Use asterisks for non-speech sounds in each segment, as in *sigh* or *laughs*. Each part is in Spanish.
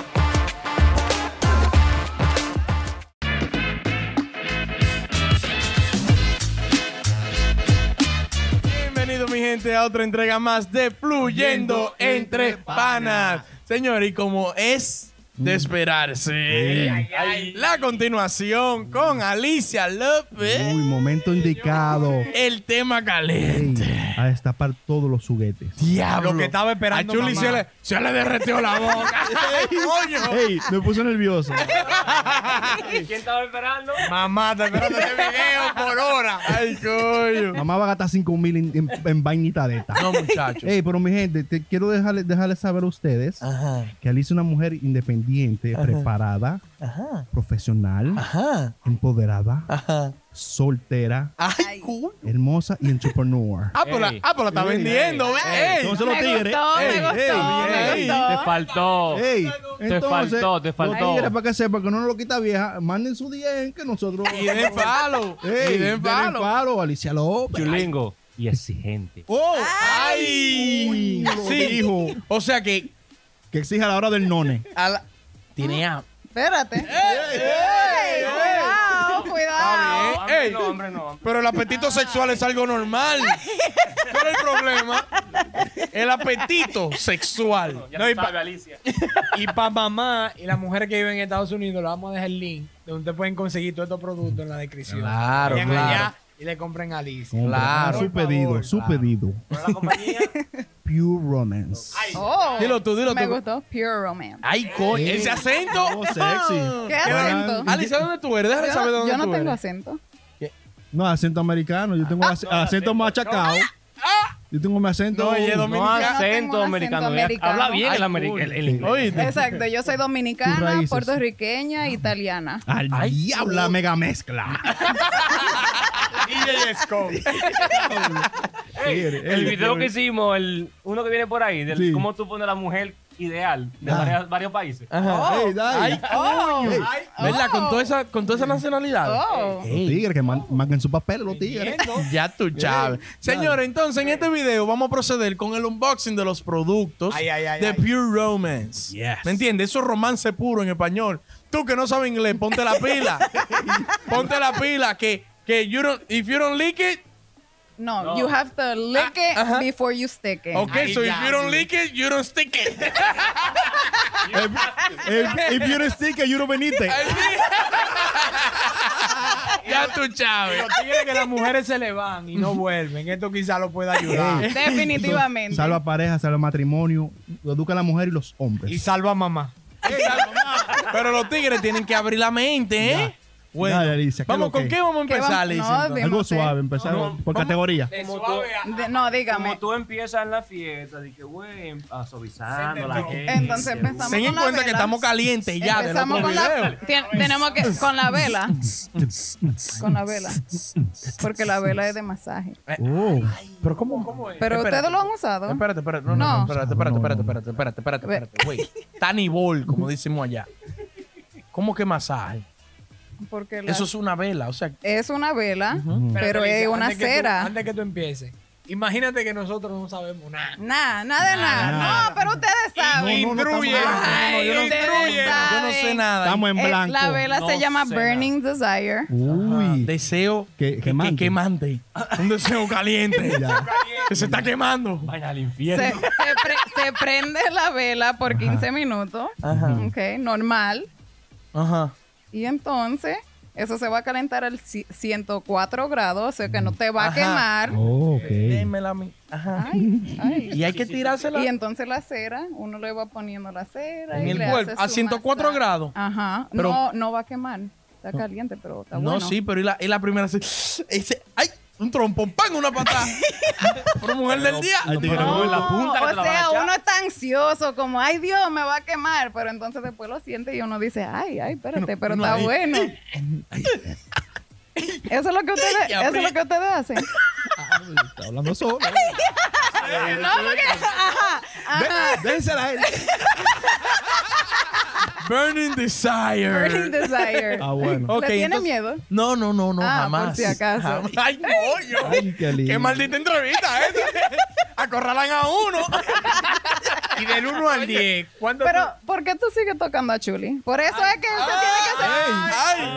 *laughs* gente a otra entrega más de Fluyendo entre Panas. Señor, y como es de esperarse, la continuación con Alicia López, Uy, momento indicado. el tema caliente. A destapar todos los juguetes. Diablo. Lo que estaba esperando A Chuli mamá. se le, se le derretió la boca. *laughs* Coño. Ey, me puse nervioso. *laughs* ¿Quién estaba esperando? Mamá, está esperando este video por hora. Ay, coño. Mamá va a gastar 5 mil en, en, en vainita de esta. No, muchacho. Ey, pero mi gente, te quiero dejarles dejarles saber a ustedes Ajá. que Alicia es una mujer independiente, preparada, Ajá. profesional, Ajá. empoderada, Ajá. Soltera, Ay, cool. hermosa y entrepreneur. Ah, pues la, ah, pues la está Ey, vendiendo. ey, ve. Ey. Entonces los Me tigres. gustó, me ey, gustó, ey, me ey, gustó. Te faltó. ey. Te faltó, te faltó. Los tigres, para que sepan que no nos lo quita vieja, manden su DM que nosotros. Y den *laughs* follow. Ey, Y den follow. follow, Alicia López. Chulingo y exigente. ¡Oh! Ay. Uy, Sí. dijo. O sea que Que exige a la hora del none. a la- tiene hambre. Espérate. ey, Ey, Ey. no, no. Pero el apetito sexual es algo normal. *laughs* ¿Cuál es el problema? El apetito sexual. Ya No, no, y pa- sabe, Alicia. Y para mamá y las mujeres que viven en Estados Unidos, le vamos a dejar el link de donde pueden conseguir todos estos productos en la descripción. Claro, Vayan claro. allá y le compren a Alicia. Claro. Su pedido, favor, su claro. pedido. Pero la compañía. *laughs* Pure Romance. Oh, Dilo tú, dilo me tú. gustó. Pure Romance. Ay, coño. Ese acento. Oh, sexy. *laughs* ¿Qué acento? Alicia, ¿dónde tú eres? Déjame Yo, saber dónde yo no tú tengo eres. acento. No, acento americano. Yo tengo ac- acento machacado. Yo tengo mi acento. No, ella es No dominicana. acento americano. Habla bien Ay, el, el, el inglés. Oíste. Exacto, yo soy dominicana, puertorriqueña, italiana. Al Ay, diablo, la mega mezcla. *laughs* Tigre, *laughs* el ey, video que hicimos, el, uno que viene por ahí, de Sí. cómo tú pones la mujer ideal de Ah. varias- varios países. Ajá. Ey, dai. Ay, Oh, Ey, ¿Verdad? Con toda esa, con toda esa nacionalidad. oh. Los tigres que man- marquen su papel, los tigres. *laughs* Ya tú, Chávez. Señores, entonces en este video vamos a proceder con el unboxing de los productos Ay, ay, ay, de ay. Pure Romance. Yes. ¿Me entiendes? Eso es romance puro en español. Tú que no sabes inglés, ponte la pila. *laughs* ponte la pila que, que you don't, if you don't lick it, No, No. you have to lick it ajá. before you stick it. okay, Ay, so if ya, you don't sí. lick it, you don't stick it. *laughs* If, if you're a sticker, you don't venite. *laughs* ya tú, Chávez. Los tigres que las mujeres se le van y no vuelven. Esto quizá lo pueda ayudar. *laughs* Definitivamente. Salva pareja, salva matrimonio, educa a la mujer y los hombres. Y salva a mamá. Pero los tigres tienen que abrir la mente, ¿eh? Bueno, Dale, Alicia, ¿qué vamos, lo ¿con que? qué vamos a ¿Qué empezar, vamos- Alicia? no, entonces? de- Algo no sé. suave, empezar No, por categoría. Como tú, De- no, dígame. como tú empiezas en la fiesta, que, güey, a suavizando a la gente. Entonces empezamos Ten en con la cuenta que vela. estamos calientes ya Empezamos con la. Tien- tenemos que con la vela. con la vela. Porque la vela es de masaje. Oh, Pero ¿cómo, cómo es? Pero Espérate. ustedes lo han usado. Espérate, espérate, no, no, No. no, espérate, espérate, espérate, espérate, espérate, espérate, espérate, güey. Tanibol, como decimos allá. ¿Cómo que masaje? Porque la- Eso es una vela, o sea, es una vela, Ujú. pero Alicia, es una antes que tú- cera. antes que tú empieces, imagínate que nosotros no sabemos nada. Nada, nada de nada. nada. No, pero ustedes saben. no, no, No, no, yo no, yo no sé nada. estamos en blanco. la vela No se llama Burning Desire. Uy, Deseo Que- que, quemante. que quemante. Un deseo caliente. *laughs* Ya. que se está quemando. Vaya al Se, infierno. se pre- se prende la vela por 15 minutos. Ajá. Ok, normal. Ajá. Y entonces, eso se va a calentar al ci- 104 grados, o sea que no te va a Ajá. quemar. Oh, ok. Démela a mí. Ajá. Ay, ay. Y hay que tirársela Y entonces la cera, uno le va poniendo la cera. en y el le cuerpo hace a su 104 masaje. grados. Ajá. Pero- no, no va a quemar. Está caliente, pero está No, bueno. sí, pero y la, y la primera se- ese, ay, un trompón, pan, una patada. *laughs* Pero mujer del día. Ay, tigre, No, no. en la punta que te o la a sea, echar. uno está ansioso, como, ay Dios, me va a quemar, pero entonces después lo siente y uno dice, ay, ay, espérate, pero no, está ahí- bueno. Eso es lo que ustedes, eso es lo que ustedes hacen. Está hablando solo. *laughs* No, porque. Ajá. Dé- Dénsela a él. Burning Desire. Burning Desire. Ah, bueno. Ok, ¿Le tiene entonces- miedo? No, no, no, no, Ah, jamás. por si acaso. Jamás. Ay, coño. Ay, qué lindo. Qué maldita entrevista esta. *laughs* Acorralan a uno. *laughs* Y del 1 al 10, ¿cuánto Pero, ¿por qué tú sigues tocando a Chuli? Por eso es que él se tiene que hacer.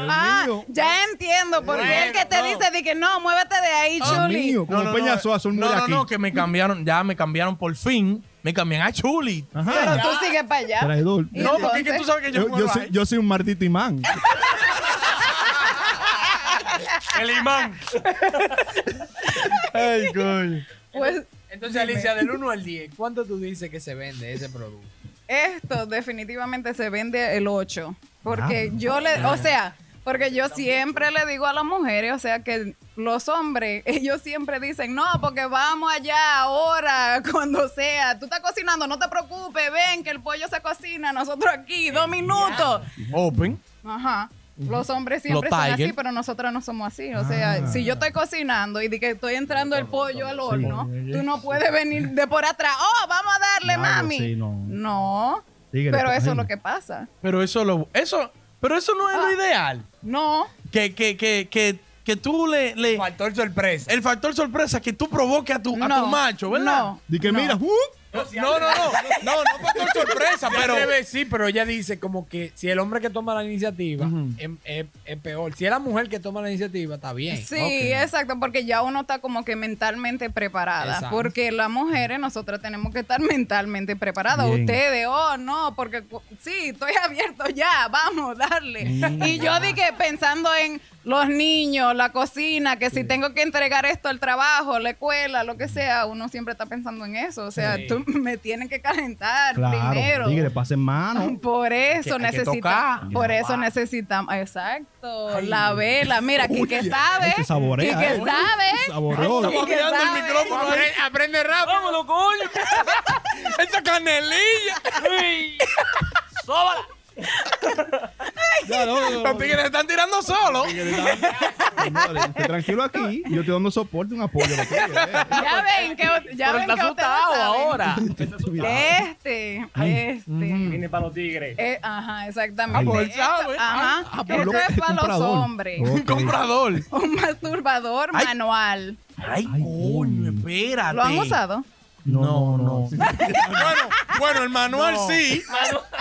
Ay. Dios Ah, ya entiendo. Porque el que te dice de que no, muévete de ahí, Dios Chuli. mío, como Peña Soa, son no, no, aquí. no, que me cambiaron, ya me cambiaron por fin. Me cambian a Chuli. Pero Ajá. tú sigues para allá. Traidor. No, porque es que tú sabes que yo, Yo, soy, ahí. yo soy un maldito imán. el imán. Ay, coño. Pues Entonces, Alicia, del 1 al 10, ¿cuánto tú dices que se vende ese producto? esto definitivamente se vende el 8. Porque yo le, o sea, porque yo siempre le digo a las mujeres, o sea, que los hombres, *laughs* ellos siempre dicen, no, porque vamos allá ahora, *laughs* cuando sea. Tú estás cocinando, no te preocupes, ven que el pollo se cocina, nosotros aquí, dos minutos. Open. Ajá. Los hombres siempre Los son así, pero nosotras no somos así. O sea, si yo estoy cocinando y de que estoy entrando el pollo al horno, tú no puedes venir de por atrás. Oh, vamos a darle, Claro, mami. sí, no. Pero eso es lo que pasa. Pero eso lo, eso, pero eso no es lo Ah. ideal. No. Que, que, que, que, que tú le, le Factor sorpresa. el factor sorpresa que tú provoques a tu, a no. tu macho, ¿verdad? No. Di que no. mira, uh, No, no, no, no, no, no factor sorpresa, Pero sí, pero ella dice como que si el hombre que toma la iniciativa Ujú. es, es- es peor. Si es la mujer que toma la iniciativa, está bien. Sí, exacto, porque ya uno está como que mentalmente preparada. Exacto. Porque las mujeres, nosotras tenemos que estar mentalmente preparadas. Bien. Ustedes, oh, no, porque cu- sí, estoy abierto ya, vamos, darle. Y yo dije, pensando en los niños, la cocina, que si tengo que entregar esto al trabajo, la escuela, lo que sea, uno siempre está pensando en eso. O sea, Sí. tú *laughs* me tienes que calentar claro. primero. Tigre, pasen mano. Por eso que necesitamos, por eso necesitamos, exacto, la vela. Mira, Uy, sabe, ay, se saborea, Quique eh. sabe, Saboreó. Estamos mirando el sabe. micrófono. Aprende, aprende rápido. Vámonos, coño. *laughs* Esa canelilla. Sóbala. Ya, no, no, no. Los tigres están tirando esté tranquilo aquí. *laughs* Yo estoy dando soporte, un apoyo. eh. ya ven que, ya Pero ven está que ustedes asustado saben. ahora. *laughs* Este, este. Viene para los tigres. Eh, ajá, exactamente. Ah, pues, Esto- sabe. Ajá. Ah, pues, Esto lo- es para los comprador. hombres. Ok. Un comprador. Un masturbador Ay. manual. Ay, Ay, coño, coño. espérate. ¿Lo han usado? No, no. *laughs* bueno, bueno, el manual sí,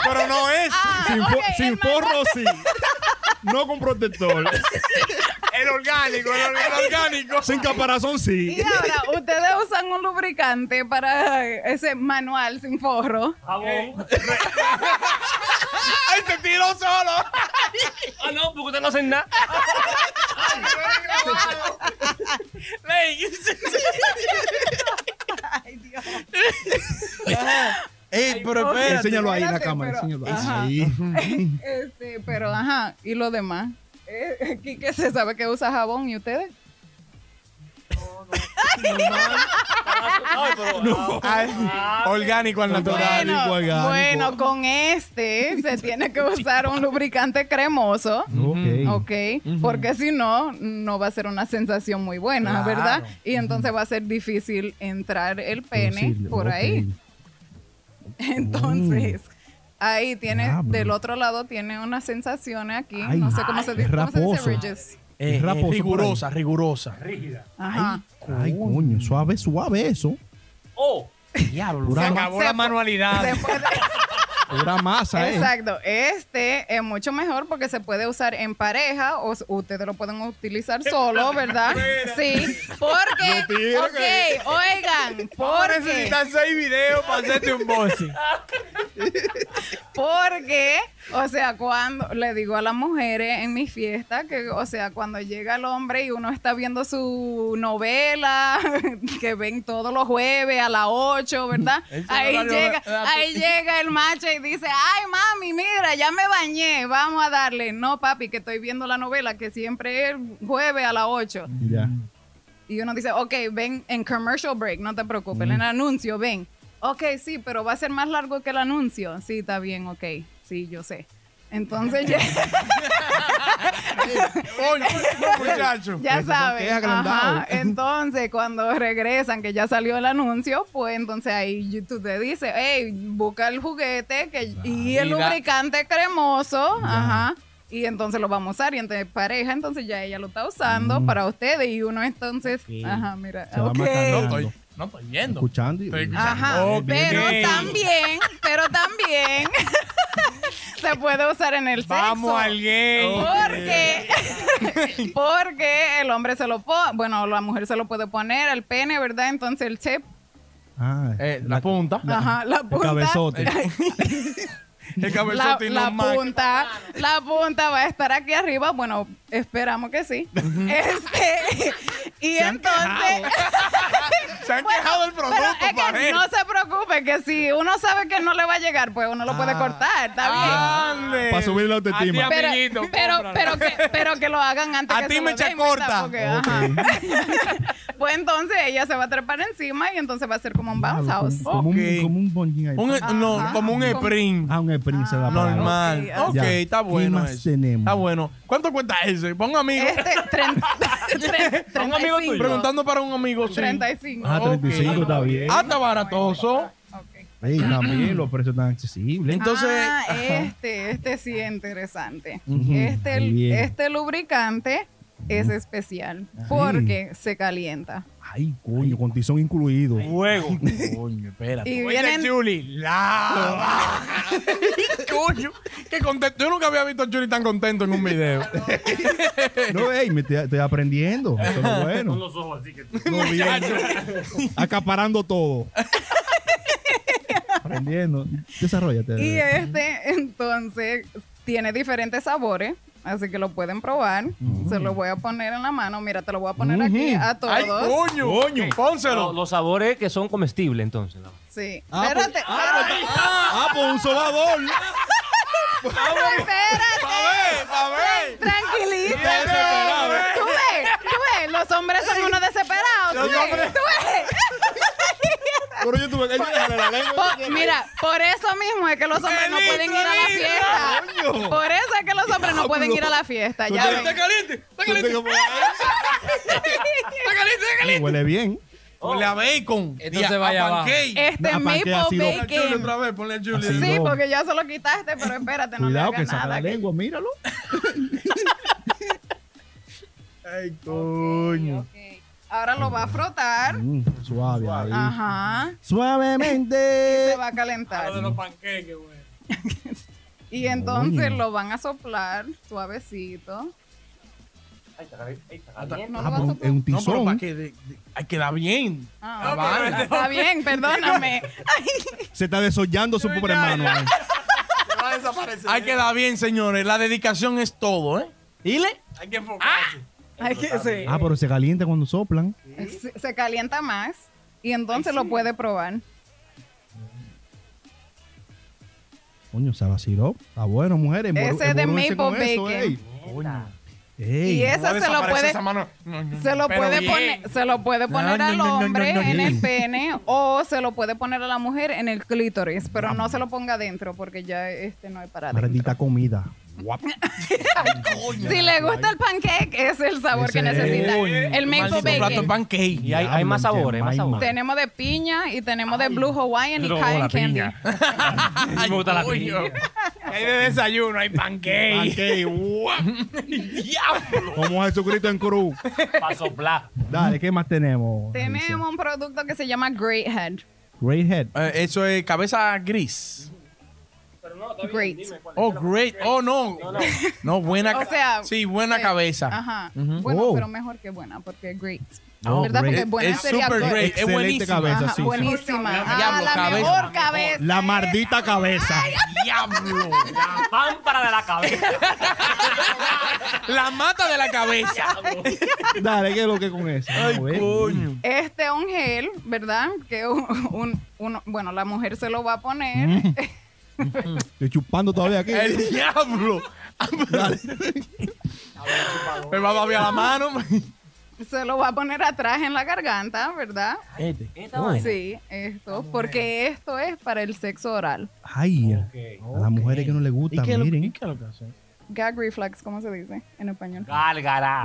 pero no es. Ah, Sin, fo- forro, sí. No con protector. El orgánico, el, el orgánico. Sin caparazón, sí. Y ahora, ustedes usan un lubricante para ese manual sin forro. Jabón. ¡Ay, se tiró solo! Ah, no, porque ustedes no hacen nada. Ley. Ay, Dios. Ey, pero espérate. Enséñalo ahí en la cámara. pero- Enséñalo ajá. ahí. Este, pero ajá, ¿y lo demás? Eh, Quique se sabe que usa jabón y ustedes. Ay, orgánico al natural. Bueno, orgánico. bueno, con este se *laughs* tiene que usar un lubricante cremoso. Ok. Ok, porque si no, no va a ser una sensación muy buena, Claro. ¿verdad? Y entonces va a ser difícil entrar el pene por ahí. Entonces, ahí tiene, Diablo. del otro lado tiene unas sensaciones aquí, Ay, no sé cómo se, ay, dice, ¿cómo se dice ridges? Eh, Es raposo eh, por rigurosa, rigurosa. Rígida. Ajá. Ay, coño. Suave, suave eso. Oh. Diablo. Pura, Se acabó Se la manualidad. Se puede- *laughs* pura masa, eh. Exacto. Este es mucho mejor porque se puede usar en pareja o ustedes lo pueden utilizar *laughs* solo, ¿verdad? Sí. Porque, ok, oigan, Vamos a porque, necesitar seis videos para hacerte un bossy. *laughs* porque, o sea, cuando le digo a las mujeres en mi fiesta que, o sea, cuando llega el hombre y uno está viendo su novela, *laughs* que ven todos los jueves a las 8, ¿verdad? Ahí llega, ahí llega el macho y dice, ay mami, mira, ya me bañé, vamos a darle. No, papi, que estoy viendo la novela, que siempre es jueves a las 8. Ya. Y uno dice, ok, ven en commercial break, no te preocupes, en el anuncio, ven. Ok, sí, pero va a ser más largo que el anuncio. Sí, está bien, ok. Sí, yo sé. Entonces no, muchacho. *laughs* Ya han Ajá. Entonces, cuando regresan, que ya salió el anuncio, pues entonces ahí tú te dices, hey, busca el juguete que, y el lubricante cremoso. Ajá. Y entonces lo vamos a usar y entre pareja, entonces ya ella lo está usando Mm. para ustedes y uno entonces, ajá, mira, Se va ok. No estoy, estoy viendo. Escuchando. y- Estoy escuchando. Ajá, pero también, pero también *laughs* se puede usar en el sexo. Vamos al game. Porque, *laughs* porque el hombre se lo pone, bueno, la mujer se lo puede poner, el pene, ¿verdad? Entonces el chip, Ah, Eh, la punta. ajá, la el punta, cabezote. *laughs* El la, la no más. punta, la punta va a estar aquí arriba, bueno, esperamos que sí. Este, y entonces, Se han quejado del producto, pero es que no se preocupe que si uno sabe que no le va a llegar, pues uno lo puede cortar, está bien. Ande. Para subir la autoestima. Pero, amiguito, pero, que, pero que lo hagan antes A que ti se me echa corta. Porque, ajá. *laughs* pues entonces ella se va a trepar encima y entonces va a ser como un bounce house. Como, un, como un bungee ahí. Un- no, Ajá. como un sprint. Ah, un sprint se va para Normal. Ok, Ya. está ¿Qué bueno más eso. tenemos? Está bueno. ¿Cuánto cuesta ese? Pon amigo. Este, tren, *laughs* tren- Un amigo 35. tuyo. Preguntando para un amigo. sí. 35. Ah, Ok. 35 está bien. Ah, está baratoso. Ok. Ey, también los precios tan accesibles. Entonces, ah, este, este sí es interesante. Ujú, Este, ahí este lubricante es especial porque se calienta. Ay, coño, con tizón incluido. Fuego. Coño, espérate. Y vienen, Julie, lava. *laughs* Coño, qué contento. Yo nunca había visto a Churi tan contento en un video. No, ey, me estoy, estoy aprendiendo. Eso es lo bueno. los ojos así que No, bien. Acaparando todo. Aprendiendo. Desarrollate. Y este, entonces, tiene diferentes sabores. Así que lo pueden probar. Se lo voy a poner en la mano. Mira, te lo voy a poner aquí a todos. Ay, coño. Coño. Pónselo. Los, los sabores que son comestibles, entonces. ¿no? Sí. Ah, espérate. pues- ah, pues un sobador. *laughs* espérate. Pa' ver. Tranquilízate. desesperado. Tú ves, tú ves. Los hombres son unos desesperados. Tú Los ves, hombres- tú ves. Pero yo tuve que ayudarle la lengua. *laughs* Po- mira, por eso mismo es que los hombres no pueden ir a la fiesta. Coño. Por eso es que los hombres no pueden ir a la fiesta. Ya ven. Está caliente. Está caliente. Está caliente. Está caliente. Huele bien. Ponle a bacon. Esto y a- se va a allá abajo. Este No, ¿para qué maple sido? Ponle bacon. otra vez. Ponle. Así. Sí, porque ya se lo quitaste, pero espérate, no Cuidado le que hagas saca nada. la lengua, míralo. *laughs* Ay, coño. Ahora lo va a frotar. Mm, suave ahí. Ajá. *laughs* Se Suavemente. va a calentar. Lo de los panqueques, güey. *laughs* Y entonces Coño. lo van a soplar suavecito. Ay, está. Ay, está caliente. No Ah, lo va a pues, es un No, pero tizón. para que de- de- hay que dar bien. Ah, ok. vaina. Está bien, *laughs* perdóname. Ay, Se está desollando su pobre hermano. ahí. Va a desaparecer. Hay que dar bien, señores. La dedicación es todo, ¿eh? ¿Ile? Hay que enfocarse. Ay, que sí. Ah, pero se calienta cuando soplan. Se, se calienta más y entonces lo puede probar. Coño, se vaciló. Está bueno, mujeres. Ese Embor- de maple bacon. Ey. Y esa se lo puede, Esa mano. No, no, se lo puede poner, se lo puede poner No, al no, no, hombre no, no, en el pene o se lo puede poner a la mujer en el clítoris, pero no se lo ponga adentro porque ya este no es para. Maldita comida. Guap. *laughs* Si le gusta el pancake, es el sabor que Ese es. necesita. Coño, El maple Maldito plato de bacon. pancake. Y hay, hay más Diablo, sabores, más. Tenemos de piña y tenemos de blue Hawaiian y cotton la candy. piña. *laughs* me gusta la piña. Hay de desayuno, hay pancake. Pancake, guap. Como Jesucristo en cruz. Para soplar. Dale, ¿qué más tenemos? Tenemos un producto que se llama Great Head. Great Head. Eh, eso es cabeza gris. Great. Oh, great. Oh, no. *laughs* No, buena. O ca- sea, sí, buena eh, cabeza. Ajá. Ujú. Bueno, Oh. pero mejor que buena, porque es great. Oh, ¿Verdad? great. Porque buena Es sería super good. great. Es Excelente buenísima. cabeza, Ajá, sí, sí. buenísima. Ah, Diablo, la cabeza. mejor cabeza. La maldita cabeza. Diablo. La pámpara de la cabeza. La mata de la cabeza. Dale, ¿qué es lo que con eso? Ay, coño. Este es un gel, ¿verdad? Que un, un- uno- bueno, la mujer se lo va a poner. Estoy chupando todavía aquí. El diablo. Dale. Me va a babear la mano. se lo va a poner atrás en la garganta, ¿verdad? Este. Esta vaina. Sí, esto, porque esto es para el sexo oral. Ay, a las mujeres que no les gusta, ¿Y qué es lo- miren. y qué es lo que hace? gag reflex, ¿cómo se dice en español? Gálgara.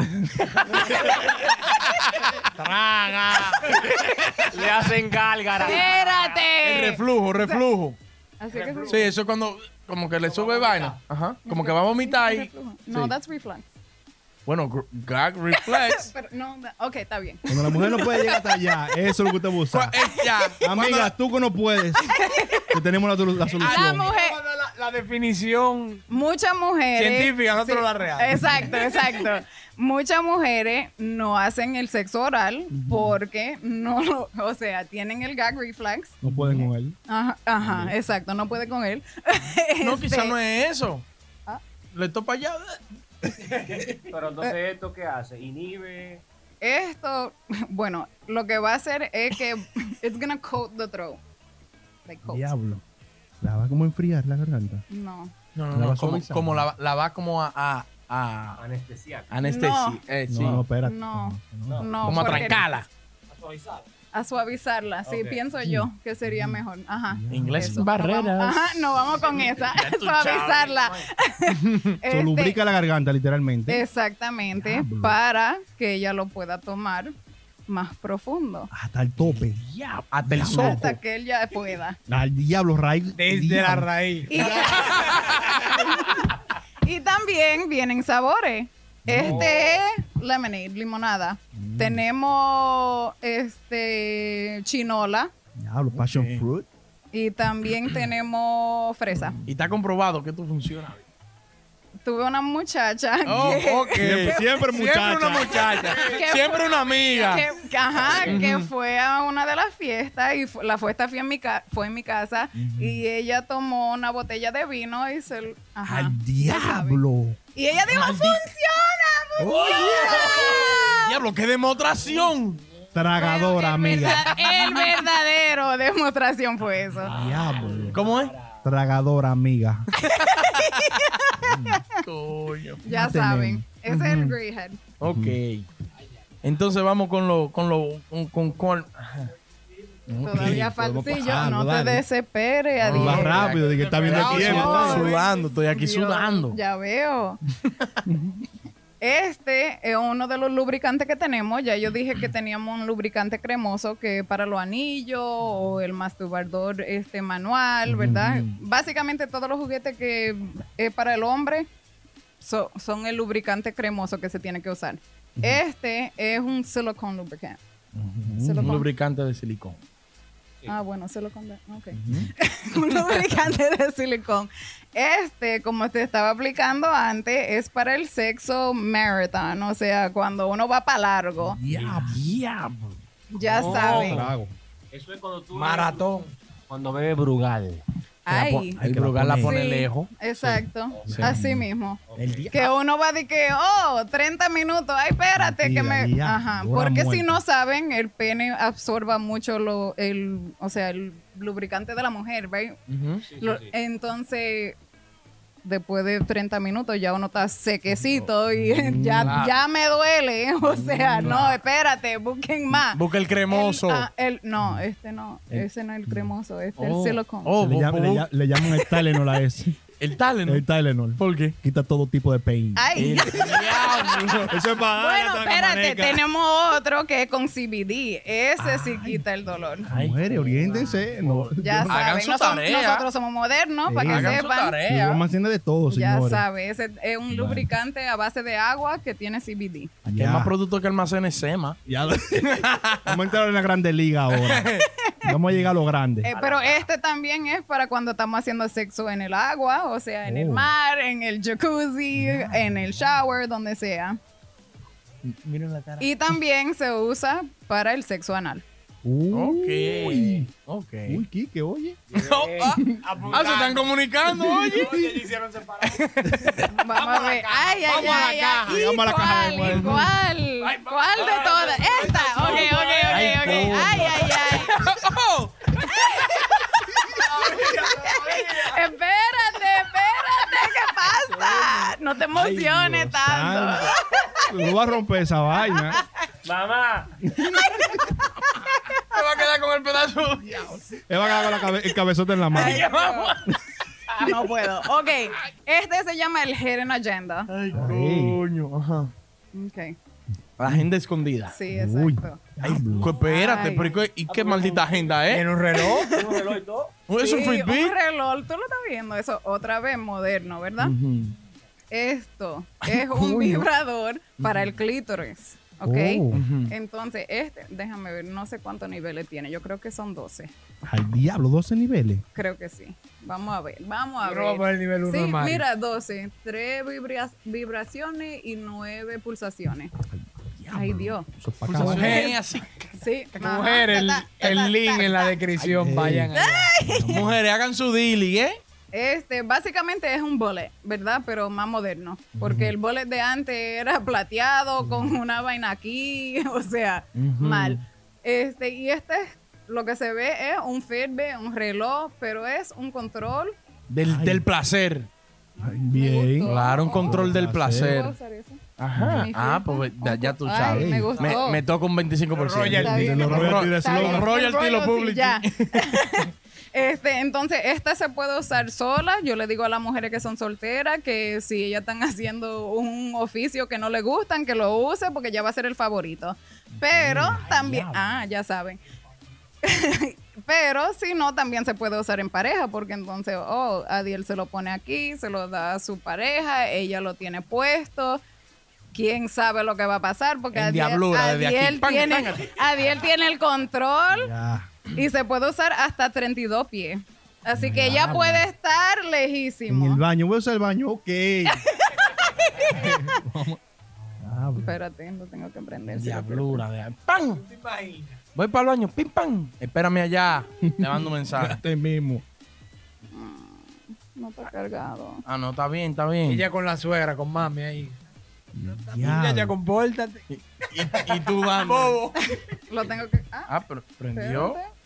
Traga. Le hacen gálgara. El ¡Espérate! reflujo, reflujo. Así que Sí, eso es cuando como que le sube vaina. Ajá. Como que va a vomitar y... No, Sí. that's reflex. Bueno, gr- gag reflex. *laughs* Pero no, da- ok, está bien. Cuando la mujer no puede llegar hasta allá, eso es lo que usted busca. Cu- eh, ya. Amiga, tú que no puedes, que tenemos la, la La solución. mujer, La, la definición. muchas mujeres. Científica, nosotros la real. Exacto, exacto. Muchas mujeres no hacen el sexo oral porque no, lo- o sea, tienen el gag reflex. No pueden con él. Ajá, ajá, exacto, no puede con él. *laughs* No, Este, quizá no es eso. Ah. Le topa allá. *laughs* Pero entonces, ¿esto qué hace? Inhibe. Esto, bueno, lo que va a hacer es que *laughs* it's gonna coat the throat. Like coat. Diablo. La va como a enfriar la garganta. No. No, no, La no. va Como, como la, la va como a, a, a Anestesiar. anestesia. No. Eh, sí. No, no, espérate. No. No. No, como a trancarla. A suavizar. A suavizarla, sí, pienso yo que sería mejor. Ajá. Inglés Eso. barreras. Vamos- Ajá, no vamos con esa. Suavizarla. *laughs* Se Este, lubrica la garganta, literalmente. Exactamente, Diablo. para que ella lo pueda tomar más profundo. Hasta el tope. Ya, hasta el soco. Hasta que él ya pueda. Al diablo, raíz. Desde la diablo. raíz. Y, *laughs* y también vienen sabores. Este es lemonade, limonada. Mm. Tenemos este chinola Diablo, passion Ok. fruit. y también tenemos fresa. Y está comprobado que esto funciona. Tuve una muchacha Oh, que, ok. *laughs* Siempre, siempre muchacha. Siempre una muchacha. *laughs* Que Siempre una amiga. que, que- ajá, que fue a una de las fiestas y fu- la fiesta fue en mi, ca- fue en mi casa y ella tomó una botella de vino y se... Ajá, Al diablo. Y ella dijo, ¡funciona! ¡Funciona! Diablo, qué demostración. Tragadora, El amiga. verdad- El verdadero *laughs* demostración fue eso. Diablo. ¿Cómo es? Tragadora, amiga. Coño. Ya saben. tenemos. Ese es el Ujú. Grey Head. Ok. Entonces vamos con lo, con lo, con, con. Todavía Ok, falta. podemos Sí, yo pasarlo, no te dale. desesperes. Va rápido, de que está viendo no, sudando, estoy aquí Dios, sudando. Ya veo. *laughs* Este es uno de los lubricantes que tenemos. Ya yo dije que *clears throat* teníamos un lubricante cremoso que para los anillos o el masturbador este manual, ¿verdad? Básicamente todos los juguetes que es para el hombre so- son el lubricante cremoso que se tiene que usar. Este es un silicone lubricant. Un Silicone. lubricante de silicón. Ah, bueno, silicón. de- Ok. *laughs* un lubricante de silicón. Este, como te estaba aplicando antes, es para el sexo marathon. O sea, cuando uno va para largo, Diablo. ya Oh. saben. Trago. Eso es cuando tú. Maratón. Cuando bebe Brugal. Ay, que que la pone- Sí. lejos. exacto. Sí. Así mismo. El. Que uno va de que, oh, 30 minutos, ay, espérate, que me... Ajá, porque si no saben, el pene absorba mucho lo, el, o sea, el lubricante de la mujer, sí. Entonces, después de 30 minutos ya uno está sequecito y *laughs* ya, Claro. ya me duele. *laughs* O sea, no, espérate, busquen más. Busca el cremoso. El- ah, el- no, este no, El- ese no es el cremoso, este es Oh. el silicone. Oh, le, llama- le bu- lla- le llaman el Tylenol a ese. *laughs* el Tylenol. El Tylenol. ¿Por qué? Quita todo tipo de pain. Ay. El *laughs* diablo. Eso es para Bueno, espérate, tenemos otro que es con CBD. Ese sí quita el dolor. Ay, Mujeres, oriéntense. No, Ya Hagan saben, su no tarea. nosotros somos modernos, Sí. para que Hagan su sepan. tarea. Vamos haciendo de todo, Ya señores. sabes, ese es un lubricante a base de agua que tiene CBD. Aquí Ya. hay más productos que almacenes SEMA. Ya lo- *laughs* Vamos a entrar en la grande liga ahora. *laughs* Vamos a llegar a lo grande. Eh, pero este también es para cuando estamos haciendo sexo en el agua, o sea, en el Oh. mar, en el jacuzzi, en el shower, donde sea. Miren la cara. Y también se usa para el sexo anal. Uy. Ok. *laughs* Ok. Uy, Kike, oye. Oh, ah, ah, se están comunicando, *laughs* oye. Vamos a ver. Ay, ay, vamos a la caja, vamos a la caja ¿Cuál? ¿Cuál? ¿Cuál de todas? Esta. Ok, ok, ok, te emociones Dios tanto. No va a romper esa vaina. Mamá. me va a quedar con el pedazo. Él va a quedar con la cabe- el cabezote en la mano. Ay, no. no puedo. Ok, este se llama el Hidden Agenda. Ay, coño. Ajá. Ok, La agenda escondida. sí, Uy. exacto. Ay, cu- espérate, Ay. pero ¿y qué- ¿y qué maldita agenda, eh? Tiene un reloj. *laughs* Un reloj y todo. ¿Es un Fitbit? un reloj, tú lo estás viendo, eso otra vez moderno, ¿verdad? Ujú. Esto *laughs* es un vibrador para el clítoris, ¿ok? Oh. Ujú. Entonces, este, déjame ver, no sé cuántos niveles tiene, yo creo que son 12, Al diablo, 12 niveles. creo que sí. Vamos a ver, vamos a a ver. el nivel uno Sí, normal. mira, 12, 3 vibraciones y 9 pulsaciones. Ay, Dios. Eso es pa' Pulsa acabar. mujer, así. Sí, ajá, Mujer, el, el link en la descripción. Ay, vayan allá. Mujeres, hagan su dealing, ¿eh? Este, básicamente es un bullet, ¿verdad? Pero más moderno. Porque el bullet de antes era plateado con una vaina aquí, *laughs* o sea, mal. Este, y este, lo que se ve es un Fitbit, un reloj, pero es un control. Del, del placer. Ay, Bien. Claro, un control del ¿Puedo placer. Ajá. Ah, pues ya, ya tú Ay, sabes. me gustó. Me, me toca un 25%. Royalty. Está bien, Los está royalty de Está Slow. bien, Royalty el lo royalty, public. ya. *laughs* Este, entonces, esta se puede usar sola. Yo le digo a las mujeres que son solteras que si ellas están *laughs* haciendo un oficio que no le gustan, que lo use porque ya va a ser el favorito. Pero también, ah, ya saben. *laughs* Pero si no, también se puede usar en pareja, porque entonces, oh, Adiel se lo pone aquí, se lo da a su pareja, ella lo tiene puesto. Quién sabe lo que va a pasar, porque Adiel. Adiel tiene, pan. Adiel tiene el control Ya. Y se puede usar hasta 32 pies. Así que ella puede estar En el lejísimo. baño. Voy a usar el baño. Ok. *laughs* Vamos. Ah, Espérate, lo tengo que prender. Diablura. De... ¡Pam! Voy para el baño. ¡Pim, pam! Espérame allá. Te mando un mensaje. *laughs* Este mismo. No está cargado. Ah, no, está bien, está bien. Ella con la suegra, con mami ahí. Ya, ya, compórtate. Y, y tú dando. *laughs* Lo tengo que. Ah, Ah, pero prendió. espérate.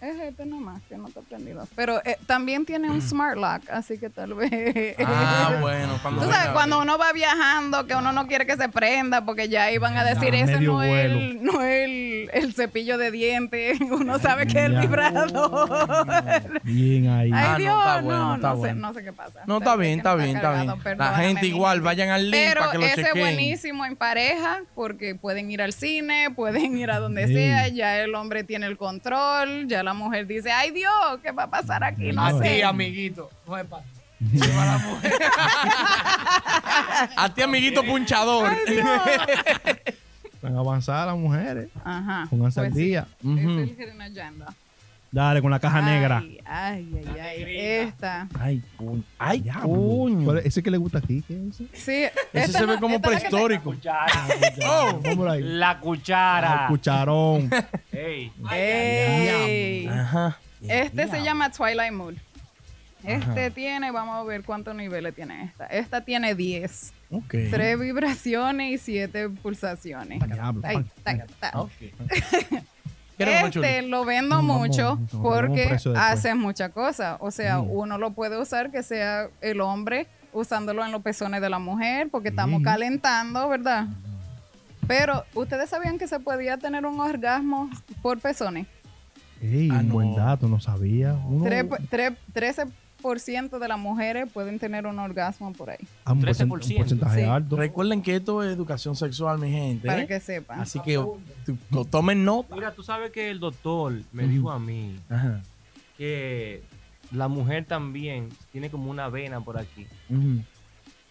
Es este nomás que no está prendido. Pero eh, también tiene un smart lock, así que tal vez. Ah, *laughs* bueno. Cuando Tú sabes, cuando uno va viajando, que uno no quiere que se prenda, porque ya iban a decir, ese no es, el, no es el, el cepillo de dientes, *laughs* uno sabe que es el vibrador. *laughs* Bien ahí. Ay, Ah, no, está no, bueno, no, está sé, bueno. no sé qué pasa. No, está bien, está no bien, está cargado, bien. La gente igual, vayan al link Pero para que lo ese es buenísimo en pareja porque pueden ir al cine, pueden ir a donde Sí. sea, ya el hombre tiene el control, ya la mujer dice, ay Dios, ¿qué va a pasar aquí? No A sé. ti, amiguito. No es para *laughs* A ti, amiguito punchador. Ay, Dios. Van a avanzar las mujeres. Ajá. Pónganse al pues sí, día. Ujú. Es el hidden agenda. Dale, con la caja negra. Ay, ay, ay, ay. Esta. Ay, coño. Ay, coño. ¿Cuál es? ¿Ese que le gusta aquí? ¿Qué es ese? Sí, Ese se ve como es la prehistórico. Cuchara. Oh. La cuchara. cucharón. *laughs* Ey. Ey. Ajá. Este se llama Twilight Mood. Este tiene, vamos a ver cuántos niveles tiene esta. Esta tiene 10. Ok. Tres vibraciones y siete pulsaciones. Diablo. Ay, *laughs* Este lo vendo No, vamos, mucho vamos, porque hace muchas cosas. O sea, Mm. uno lo puede usar que sea el hombre usándolo en los pezones de la mujer porque estamos Mm. calentando, ¿verdad? Pero, ¿ustedes sabían que se podía tener un orgasmo por pezones? Ey, Ah, un no. buen dato, no sabía. Uno, Tres- tres- 13% de las mujeres pueden tener un orgasmo por ahí, ah, un, porcent- 13%. un porcentaje Sí. alto. Recuerden que esto es educación sexual, mi gente. para ¿eh? que sepan. Así que tomen nota. Mira, tú sabes que el doctor me dijo a mí Ajá. que la mujer también tiene como una vena por aquí, Ujú.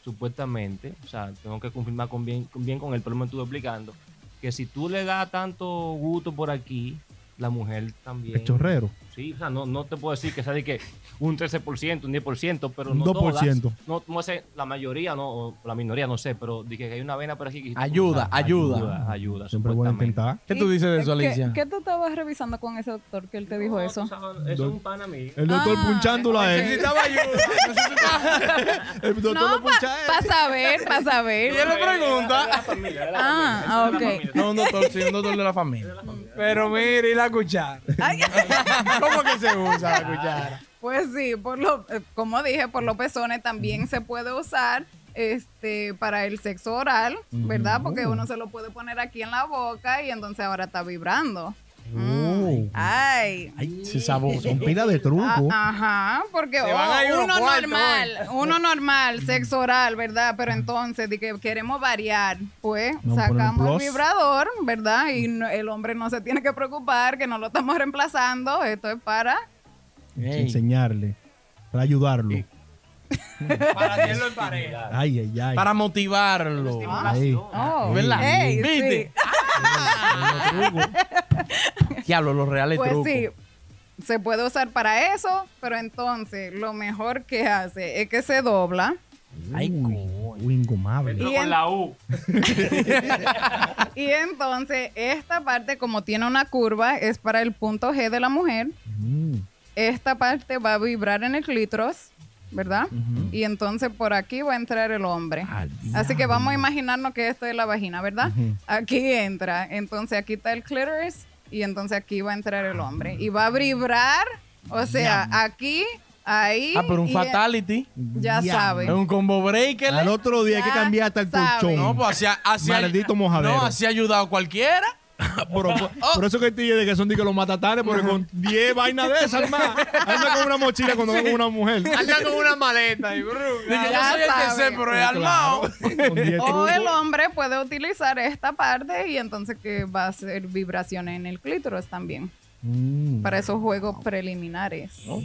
supuestamente. O sea, tengo que confirmar con bien, con bien con él, pero me estuvo explicando que si tú le das tanto gusto por aquí, la mujer también. El chorrero. Sí, o sea, no, no te puedo decir que sea de que un 13%, un 10%, pero Un no 2%. todas. No, no sé, la mayoría, no, o la minoría, no sé, pero dije que hay una vena por aquí. que- Ayuda, ayuda. Ayuda, ayuda, Siempre bueno supuestamente. intentar. ¿Qué tú dices de eso, ¿Qué- Alicia? ¿Qué, tú estabas revisando con ese doctor que él te dijo No, eso? tú sabes, Eso es un pan amigo. El doctor Ah, punchándola a él. Necesitaba ayuda. *laughs* El doctor No, lo puncha a él. Para saber, para saber. Y él le pregunta. Ah, ok. No, un doctor, sí, un doctor de la familia. Pero mire, y la cuchara. *laughs* ¿Cómo que se usa la cuchara? Pues sí, por lo, eh, como dije, por los pezones también se puede usar este para el sexo oral, ¿verdad? Porque uno se lo puede poner aquí en la boca y entonces ahora está vibrando. Mm. Ay. Sí, sabor. Son pila de truco. Ah, Ajá, porque Se van oh, a ir unos uno cuartos normal, uno normal, sexo oral, ¿verdad? Pero entonces, de que queremos variar, pues Vamos a poner un sacamos el vibrador, ¿verdad? Y no- el hombre no se tiene que preocupar que no lo estamos *laughs* reemplazando. Esto es para. Ey. Enseñarle. Para ayudarlo. *laughs* Para hacerlo en pareja. Ay, ay, ay. Para motivarlo. Ahí. Oh, ¿Verdad? ey, ¿Viste? sí. Diablo, los reales Pues trucos. sí, se puede usar para eso, pero entonces lo mejor que hace es que se dobla. Ay, Uy, ingomable. Y en- la U. *laughs* Y entonces esta parte, como tiene una curva, es para el punto G de la mujer. Mm. Esta parte va a vibrar en el clítoris, ¿verdad? Y entonces por aquí va a entrar el hombre. Así que vamos a imaginarnos que esto es la vagina, ¿verdad? Aquí entra, entonces aquí está el clítoris y entonces aquí va a entrar el hombre. Y va a vibrar, o sea, aquí, ahí. Ah, pero un fatality. Ya Diablo. sabe. Es un combo breaker. Al otro día hay que Ya cambiar hasta el colchón. No, pues así, así Maldito mojadero. No, así ha ayudado cualquiera. *laughs* Por, por- por eso que te de que son de que los matatanes, porque con 10 vainas de esas, hermano. Anda con una mochila cuando ven con una mujer. Anda con una maleta y yo Ya soy el que sabe. sé, pero es armado. 10 O el hombre puede utilizar esta parte y entonces que va a hacer vibraciones en el clítoris también. Mm. Para esos juegos preliminares. Ok,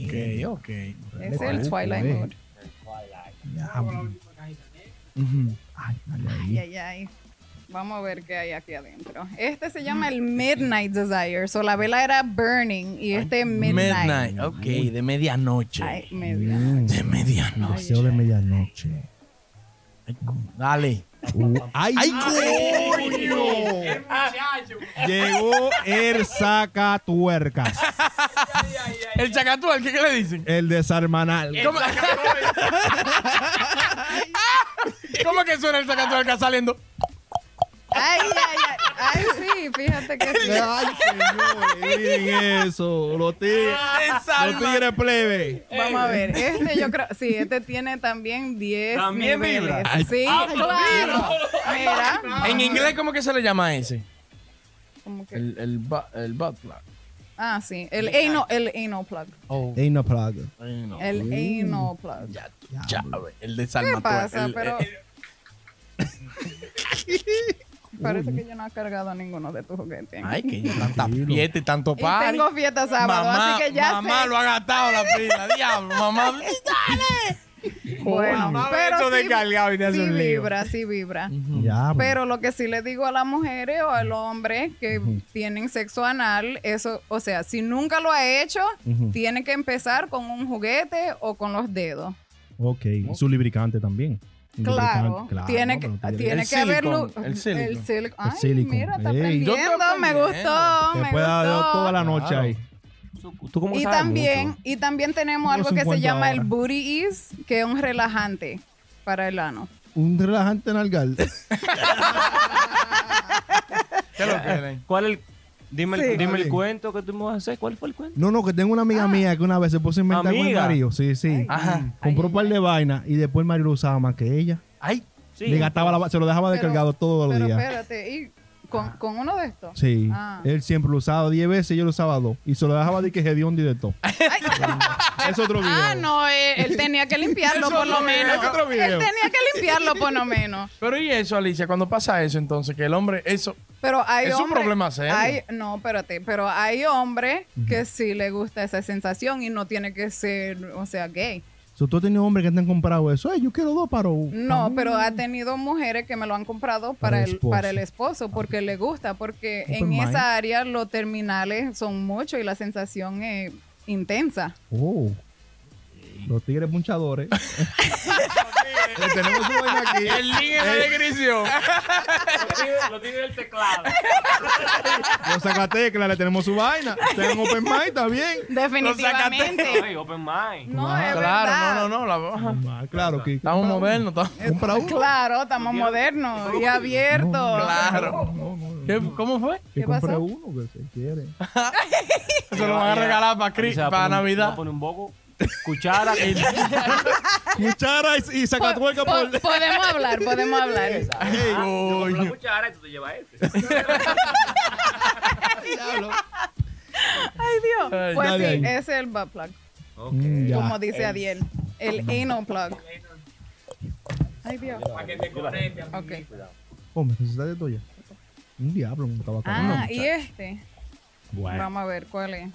ok. Es el Twilight. Mode. Ujú. Ay, dale ahí. Ay, ay, ay. Vamos a ver qué hay aquí adentro. Este se llama el Midnight Desire. So, la vela era Burning y este es Midnight. Midnight. Ok, de medianoche. Ay, media. Mm. De medianoche. Deseo de medianoche. Dale. Uh, ¡Ay, coño! Llegó el sacatuercas. El chacatual, ¿qué, qué le dicen? El desarmanal. ¿Cómo, *laughs* ¿Cómo que suena el acá saliendo? Ay, ay, ay. Ay, sí, fíjate que sí. Ay, señores, miren eso. Los tigres, los tigres plebe. Vamos a ver. Este yo creo, sí, este tiene también 10 También niveles. vibra. Sí, claro. Mira. En inglés, ¿cómo que se le llama a ese? Como que- El, el, el butt plug. ah, sí. El anal, el anal plug. Oh, no plug. no. El anal plug. Ya, ya, ve, el de ¿Qué Salma. pasa? el- Pero el- *laughs* parece que yo no he cargado ninguno de tus juguetes. Ay, que ya *laughs* tanta fiesta y tanto y party. tengo fiesta sábado, mamá, así que ya mamá sé. lo ha gastado la pila. *laughs* Diablo, mamá. Dale. Bueno, Mamá, pero eso sí, descargado y te hace sí un lío. vibra, sí vibra. Ya, pues. Pero lo que sí le digo a las mujeres o al hombre que tienen sexo anal, eso, o sea, si nunca lo ha hecho, tiene que empezar con un juguete o con los dedos. Ok. Su lubricante también. Claro, tiene que, tiene- El que haberlo. el silicone. El silicone. Ay, El silicone. mira, está aprendiendo. Me gustó, Te me puede dar gustó. toda la noche Claro. ahí. ¿Tú cómo Y sabes también, mucho? y también tenemos algo que se 50 llama el. Booty Ease, que es un relajante para el ano. Un relajante nalgal. *laughs* ¿Qué es lo que ven? ¿Cuál el, dime, Sí. el, dime el Bien. cuento que tú me vas a hacer? ¿Cuál fue el cuento? No, no, que tengo una amiga mía que una vez se puso a inventar con el ¿Amiga? marido. Sí, sí. Ajá. Compró un par de vainas y después el marido lo usaba más que ella. Ay, Sí. Le gastaba la, se lo dejaba Pero- descargado todos los Pero días. espérate, ¿y con, con uno de estos? Sí. Ah. Él siempre lo usaba 10 veces y yo lo usaba dos. Y se lo dejaba de que hediondo y de todo. *laughs* *laughs* es otro video. Ah, no, él, él tenía que limpiarlo *laughs* por lo menos. es otro video. Él tenía que limpiarlo por lo menos. pero ¿y eso, Alicia? Cuando pasa eso, entonces, que el hombre, eso. Pero hay Es un hombres- problema serio. hay- no, espérate, pero hay hombres que sí le gusta esa sensación y no tiene que ser, o sea, gay. So, tú has tenido hombres que te han comprado eso. Ay, yo quiero dos para uno. No, pero ha tenido mujeres que me lo han comprado para, Para el esposo. para el esposo porque le gusta, porque Open en mind. esa área los terminales son mucho y la sensación es intensa. Oh. Los tigres punchadores. *laughs* Le tenemos su vaina aquí. El link en la descripción. Lo tiene el teclado. *laughs* Los sacateclas le tenemos su vaina. Tengan open mind, está bien. Definitivamente. Ay, open mind. No, es Claro, verdad. no, no, no. La. Ah, Claro que. Estamos modernos. estamos- Compra uno. Claro, estamos modernos y abiertos. Claro. ¿Qué- ¿Cómo fue? Que ¿Qué compre pasó? uno que se quiere. *laughs* Se lo van a regalar para, para Navidad. va a poner un boco. Cuchara. *laughs* Cuchara y, y sacatuerca Po- por. podemos hablar, podemos hablar. Ah, yo compro la cuchara y tú te llevas este. Ay, Pues dale sí, ahí. ese es el butt plug, Mm, ya. como dice Adiel. El anal plug. Ay, Dios. Ok. Oh, me necesitas de ya. Un diablo, un tabaco. Ah, y este. Bueno. Vamos a ver cuál es.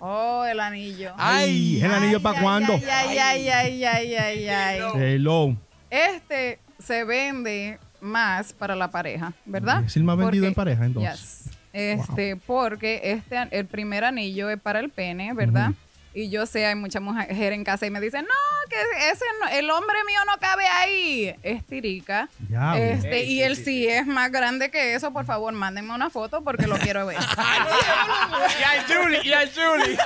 Oh, el anillo. Ay, ¿el anillo para Ay, cuándo? Ay, ay, ay, ay, ay, ay. Hello. Este se vende más para la pareja, ¿verdad? Es el más vendido Porque- en pareja, entonces. Yes. Este, porque este, el primer anillo es para el pene, ¿verdad? Y yo sé, hay muchas mujeres en casa y me dicen, no, que ese no- el hombre mío no cabe ahí. Es tirica. Ya, Este, y él sí es más grande que eso, por favor, mándenme una foto porque lo quiero ver. *laughs* Y a Julie, y a Julie.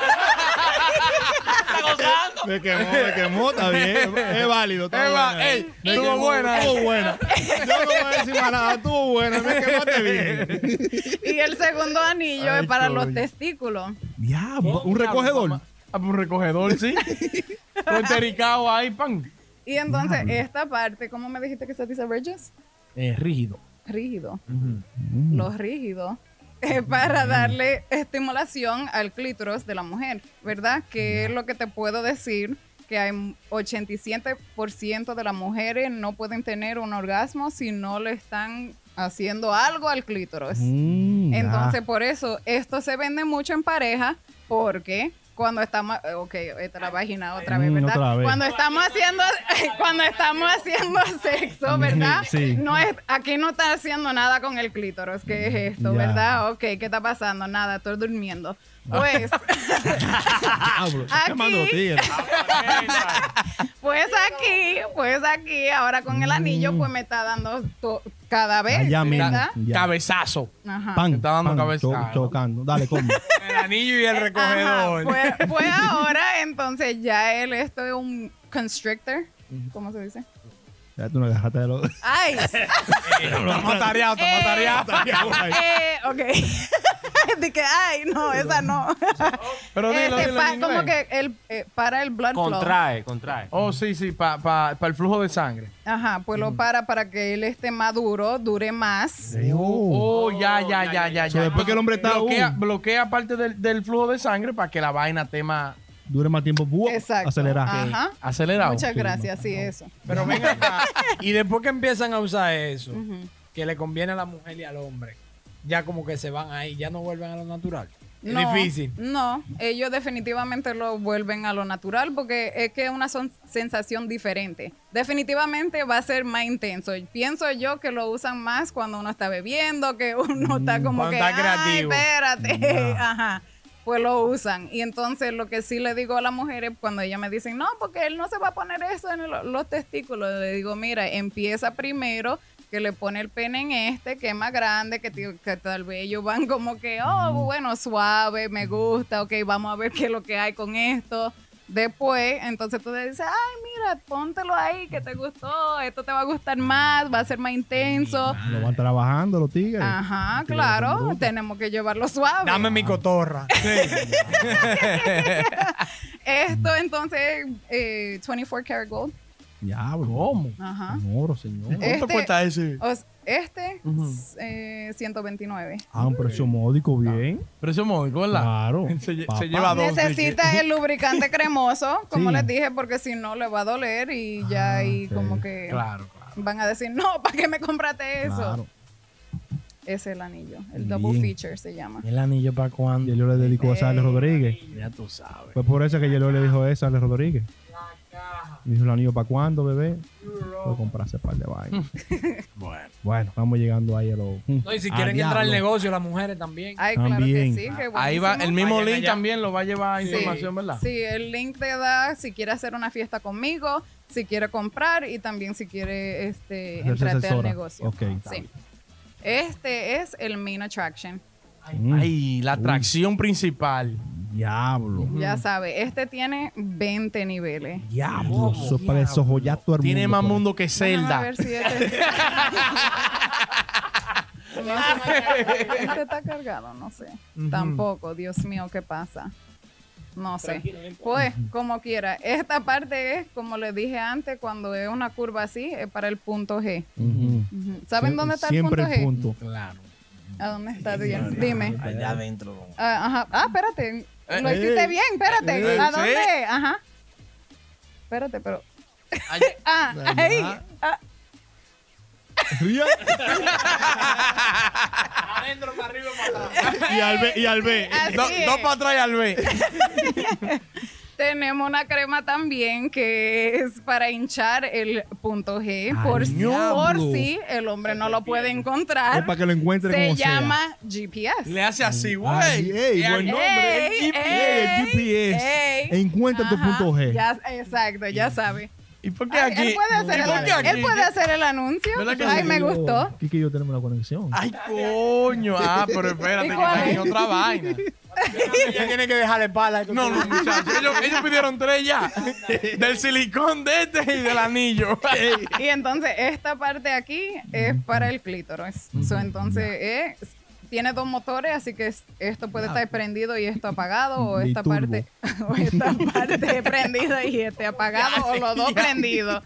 Me quemó, me quemó, está bien. Es válido. está Eva, buena. ey, estuvo quemó, buena, Estuvo buena. Yo no voy a decir más nada, estuvo buena. Me quemaste bien. *laughs* y el segundo anillo Ay, es para los testículos. Diablo, un recogedor. Ah, pues un recogedor, sí. *laughs* Con tericao ahí, pan. Y entonces, esta parte, ¿cómo me dijiste que se dice ridges? Es rígido. Rígido. Mm. Los rígidos es para darle estimulación al clítoris de la mujer, ¿verdad? Que es lo que te puedo decir, que hay 87% de las mujeres no pueden tener un orgasmo si no le están haciendo algo al clítoris. Mm. Entonces, por eso, esto se vende mucho en pareja, porque cuando estamos, eh, ok, esta es la vagina otra vez, Mm, ¿verdad? otra vez. Cuando estamos haciendo, *laughs* cuando estamos haciendo sexo, ¿verdad? Sí. No es, aquí no está haciendo nada con el clítoris, ¿qué es esto, Ya. verdad? Ok, ¿qué está pasando? Nada, estoy durmiendo. Pues, *laughs* Diablo, está Aquí. *laughs* pues aquí, pues aquí, ahora con el anillo, pues me está dando to- cada vez, Allá mismo. Cabezazo. Ajá. Pan, está dando pan, cabeza. cho- chocando. Dale, come. *laughs* El anillo y el Ajá, recogedor. Pues, pues ahora, entonces, ya él, esto es un constrictor. ¿Cómo se dice? Ya tú no dejaste de lo. ¡Ay! *laughs* Estamos tareados, estamos Eh, tareados. *laughs* eh, ok. *laughs* Dije, ay, no, esa no. Pero dilo, Este, dilo pa- como que el, eh, para el blood flow. Contrae, contrae. Oh, sí, sí, para pa, pa el flujo de sangre. Ajá, pues lo para para que él esté maduro, dure más. Oh, ya, ya, ya, ya, So, ya. después que el hombre está, bloquea, uh. bloquea parte del, del flujo de sangre para que la vaina esté más Dure más tiempo. ¡buah! Exacto. Acelerar. Ajá. acelerada. Muchas gracias, sí, eso. Pero ven acá. *laughs* Y después que empiezan a usar eso, Ujú. que le conviene a la mujer y al hombre, ya como que se van ahí, ya no vuelven a lo natural. Es No, difícil. No, ellos definitivamente lo vuelven a lo natural porque es que es una son- sensación diferente. Definitivamente va a ser más intenso. Pienso yo que lo usan más cuando uno está bebiendo, que uno está como Cuando que, está ay, creativo". espérate, *laughs* ajá. Pues lo usan. Y entonces lo que sí le digo a las mujeres cuando ellas me dicen, no, porque él no se va a poner eso en el- los testículos, le digo, mira, empieza primero que le pone el pene en este, que es más grande, que, que tal vez ellos van como que, oh, bueno, suave, me gusta, ok, vamos a ver qué es lo que hay con esto. Después, entonces tú le dices, ay, mira, póntelo ahí, que te gustó, esto te va a gustar más, va a ser más intenso. Lo van trabajando los tigres. Ajá, claro, tenemos que llevarlo suave. Dame mi cotorra. *laughs* Esto entonces, eh, 24 karat gold. Diablo. ¿Cómo? Ajá. Señor. ¿Cuánto Este- cuesta ese? Os- este, Ujú. eh, 129. Ah, un precio módico, bien. Precio módico, ¿verdad? Claro. *laughs* Se, lleva dos. Necesita el lubricante cremoso, como Sí. les dije, porque si no le va a doler y ya Ah, ahí como que Claro, claro. van a decir, no, ¿para qué me compraste eso? Claro. Ese es el anillo, el Bien. double feature se llama. ¿El anillo para Y cuándo? yo le dedico a Ale Rodríguez. Ya tú sabes. Fue por eso que yo le dijo eso a Ale Rodríguez. Me dijo el anillo para cuándo, bebé. Voy a comprarse par de vainas. *laughs* Bueno. bueno, vamos llegando ahí a lo. No, y si quieren entrar al negocio, las mujeres también. Ay, claro También. que sí, qué Ahí va, el mismo Vayan link allá. también lo va a llevar Sí, información, ¿verdad? Sí, el link te da si quiere hacer una fiesta conmigo, si quiere comprar y también si quiere este, Hacerse entrarte al asesora. negocio. Ok. Sí. Este es el main attraction. Mm, Ay, la atracción principal. Diablo. Ya sabe, este tiene 20 niveles. Diablo. Eso es para desojolar todo el Tiene mundo. más pues. mundo que Zelda. ver si este... *laughs* este está cargado, no sé. Tampoco, Dios mío, ¿qué pasa? No sé. Pues, como quiera. Esta parte es, como le dije antes, cuando es una curva así, es para el punto G. ¿Saben Sie- dónde está Siempre el punto el G? punto. Claro. ¿A dónde está? Dime. Dime. Allá adentro. Ah, ajá. Ah, espérate. Lo Eh, hiciste eh, bien, espérate. eh, ¿A dónde? Ajá. Espérate, pero. *laughs* Ah, ahí. Ah, Ría. Adentro, para arriba, para atrás. y al B, y al B. es. dos para atrás y al B. *laughs* Tenemos una crema también que es para hinchar el punto G. por, si, por si el hombre no lo puede Es encontrar. para que lo encuentre Se como sea. llama GPS. Le hace así, güey. buen nombre. Ey, el GPS. ey, el GPS. ey. Encuentra tu punto G. ya- exacto, ya sabe. ¿Y por qué Ay, aquí? él puede hacer ¿Y por el, qué aquí? él puede hacer el anuncio. ¿Verdad que Ay, me gustó. Kiki y yo tenemos la conexión. Ay, coño. Ah, pero espérate, ¿Y *laughs* que es? otra vaina. Ya tiene que dejarle pala. No, no, muchachos. Ellos, ellos pidieron tres ya. Del silicón de este y del anillo. Y entonces esta parte aquí es para el clítoris. So, entonces eh, tiene dos motores, así que es- esto puede estar prendido y esto apagado, o esta parte, *laughs* o esta parte *laughs* prendida y este apagado, o los dos prendidos.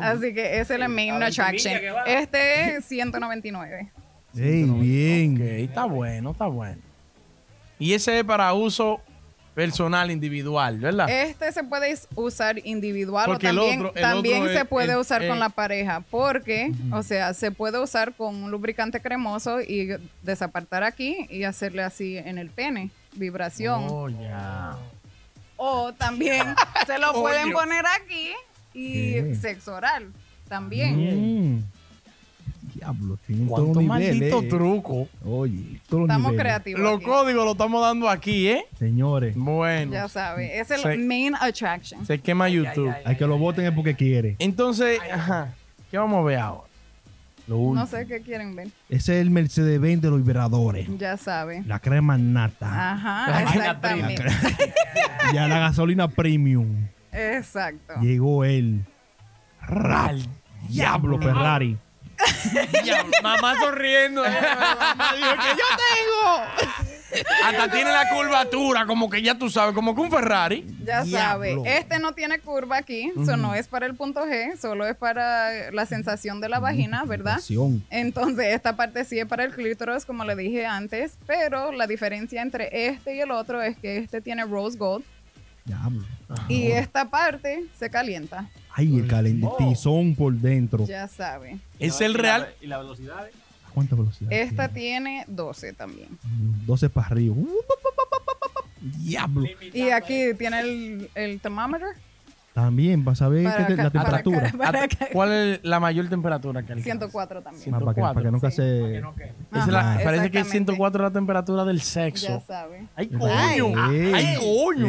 Así que ese es el main attraction. Este es 199. Ey, bien. Ok, está bueno, está bueno. Y ese es para uso personal, individual, ¿verdad? Este se puede usar individual Porque o el también, otro- el también otro se es- puede el- usar con la pareja. Porque, o sea, se puede usar con un lubricante cremoso y desapartar aquí y hacerle así en el pene. Vibración. Oh, ya. O también se lo *laughs* pueden poner aquí y Bien. sexo oral. También. Mm. Diablo, tiene todo Cuánto un maldito nivel, eh. truco. Oye, todos los Estamos niveles. creativos. Los aquí. códigos los estamos dando aquí, ¿eh? Señores, Bueno. Ya sabe. Es el Se- main attraction. Se quema YouTube. hay que lo voten es porque quiere. Entonces, ajá, ¿qué vamos a ver ahora? Lo No sé qué quieren ver. Ese es el Mercedes-Benz de los vibradores. Ya sabe. La crema nata. Ajá, exactamente. y a *laughs* la gasolina premium. Exacto. Llegó él. Rap. Diablo Ferrari. *laughs* Mamá sonriendo. eh. *laughs* Hasta tiene la curvatura, como que ya tú sabes, como que un Ferrari. Ya sabe. Diablo. Este no tiene curva aquí, eso no es para el punto G, solo es para la sensación de la vagina, ¿verdad? Pasión. Entonces, esta parte sí es para el clítoris, como le dije antes, pero la diferencia entre este y el otro es que este tiene rose gold Diablo. y esta parte se calienta. Ay, el calentizón por dentro. Ya sabe. Es el real. ¿Y la velocidad? ¿A ¿Cuánta velocidad? Esta tiene? tiene 12 también. Mm, 12 para arriba. Uh, Diablo. Y aquí tiene el, el thermometer. También vas a ver Para que te- la acá, para temperatura. acá, *laughs* para. ¿Cuál es la mayor temperatura que alcanza? 104 también. Ah, para, que, para que nunca Sí. se. La- Ajá, parece que exactamente. 104 es la temperatura del Ya sexo. sabe. ¡Ay, coño! Ey, ¡Ay, coño!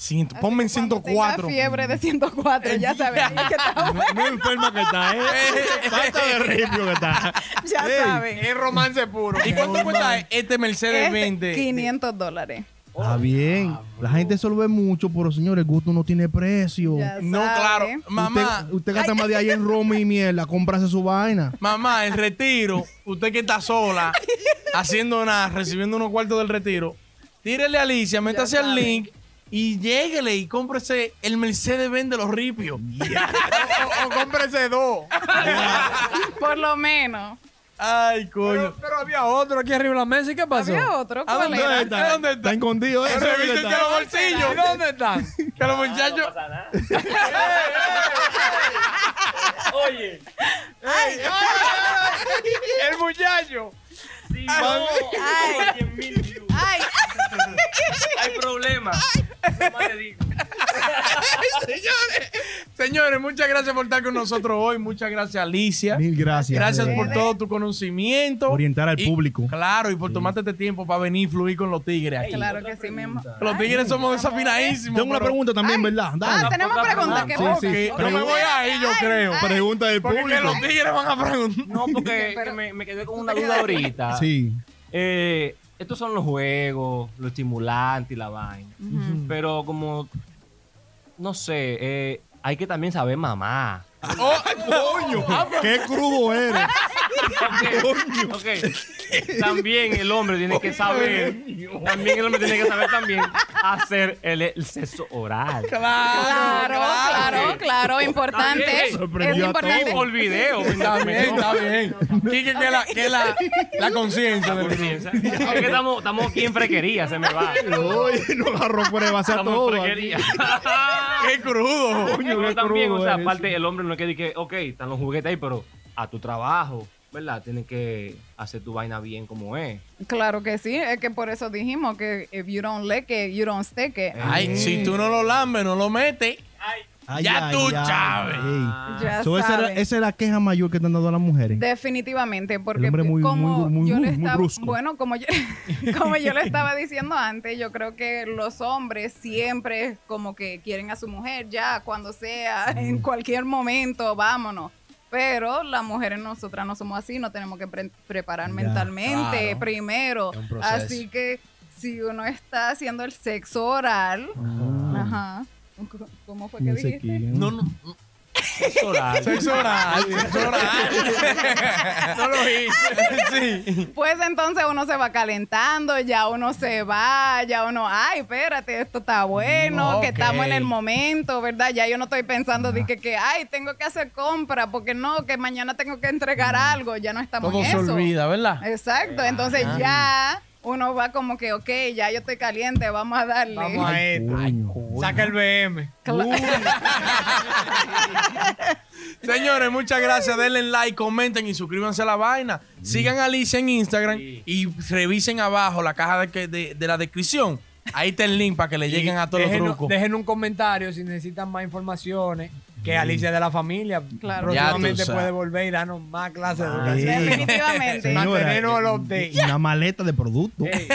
Ciento- ponme en Así que cuando 104. tenga fiebre de 104, ya sabe. que está- No, no enferma que está, ¿eh? *laughs* Falta de ripio que está. ya Ey. sabe. Es romance puro. ¿Y cuánto cuesta este Mercedes Este, 20? 500 dólares. Está bien. La gente se lo ve mucho, pero señores, el gusto no tiene precio. Ya No, sabe. claro. Mamá, Usted, usted gasta más de ahí en Roma y mierda, cómprase su vaina. mamá, el retiro, usted que está sola, *laughs* haciendo nada, recibiendo unos cuartos del retiro, tírele a Alicia, métase al link y lléguele y cómprese el Mercedes Benz de los ripios. *laughs* o, o cómprese dos. *laughs* Por lo menos. Ay, coño. Pero, pero había otro aquí arriba de la mesa. ¿Y qué pasó? Había otro. ¿A ¿Cuál dónde era? está? ¿A dónde está? Está escondido, ¿eh? ¿Dónde viste está? que los bolsillos. ¿Y dónde están? *laughs* Que los muchachos. Oye, El muchacho. si no, Ay. 100 mil views. Ay, Hay problema. Señores, muchas gracias por estar con nosotros hoy. Muchas gracias, Alicia. Mil gracias. Gracias por todo tu conocimiento. Orientar al Y- público. Claro, y por tomarte este tiempo para venir y fluir con los tigres aquí. claro que sí mismo. Los tigres somos desafinadísimos. Tengo una pregunta también, ¿verdad? Ah, Dale. tenemos preguntas. ¿Qué Sí, sí. Ok, pero me voy ahí, yo creo. Pregunta del Porque público. los tigres van a preguntar. No, porque *laughs* Pero- me, me quedé con una duda *laughs* ahorita. Sí. Eh, estos son los juegos, los estimulantes y la vaina. Pero como, no sé, eh, hay que también saber mamá. Oh, Coño, qué crudo eres. Ok, ok. También el hombre tiene que saber, también el hombre tiene que saber también hacer el, el sexo oral. Claro, claro, claro, importante. Es importante. Por video. Está bien, está bien. Quique, que la, que la, la conciencia del Piensa. Es que estamos, estamos aquí en frequería, se me va. Oye, no agarró pruebas a Estamos todo. en frequería. *laughs* ¡Qué crudo! Coño, Pero qué también, crudo o sea, aparte el hombre no es que diga, ok, están los juguetes ahí, pero a tu trabajo, ¿verdad? Tienes que hacer tu vaina bien como es. Claro que sí, es que por eso dijimos que if you don't lick it, you don't stick it. Ay, si tú no lo lambes, no lo metes. Ay, Ya ay, tú sabes. Ya So, esa, era, sabes. esa es la queja mayor que te han dado a las mujeres. Definitivamente, porque hombre muy- como muy- muy- yo le estaba, brusco. bueno, como yo, *laughs* como yo le estaba *laughs* diciendo antes, yo creo que los hombres siempre como que quieren a su mujer ya cuando sea, en cualquier momento, vámonos. Pero las mujeres nosotras no somos así, no tenemos que pre- preparar mentalmente claro. primero. Así que si uno está haciendo el sexo oral, ajá. ¿Cómo fue que dijiste? No, no. *laughs* Sexo oral. Sexo oral, sexo *laughs* oral. No lo hice. Sí. Pues entonces uno se va calentando, ya uno se va, ya uno, ay, espérate, esto está bueno, que estamos en el momento, ¿verdad? Ya yo no estoy pensando de que, que, ay, tengo que hacer compra, porque no, que mañana tengo que entregar algo, ya no estamos Todo en se eso. olvida, ¿verdad? Exacto, entonces ya uno va como que, ok, ya yo estoy caliente, vamos a darle. Vamos a esto. Saca el BM. *laughs* Señores, muchas gracias. Denle like, comenten y suscríbanse a la vaina. Sigan a Alicia en Instagram y revisen abajo la caja de, que- de- de la descripción. Ahí está el link para que le lleguen a todos los Dejen, trucos. dejen un comentario si necesitan más informaciones. Que Alicia de la familia Claro. próximamente puede volver y darnos más clases de educación. Definitivamente. Señora, Mantenernos al y- update. Una maleta de productos. Ey,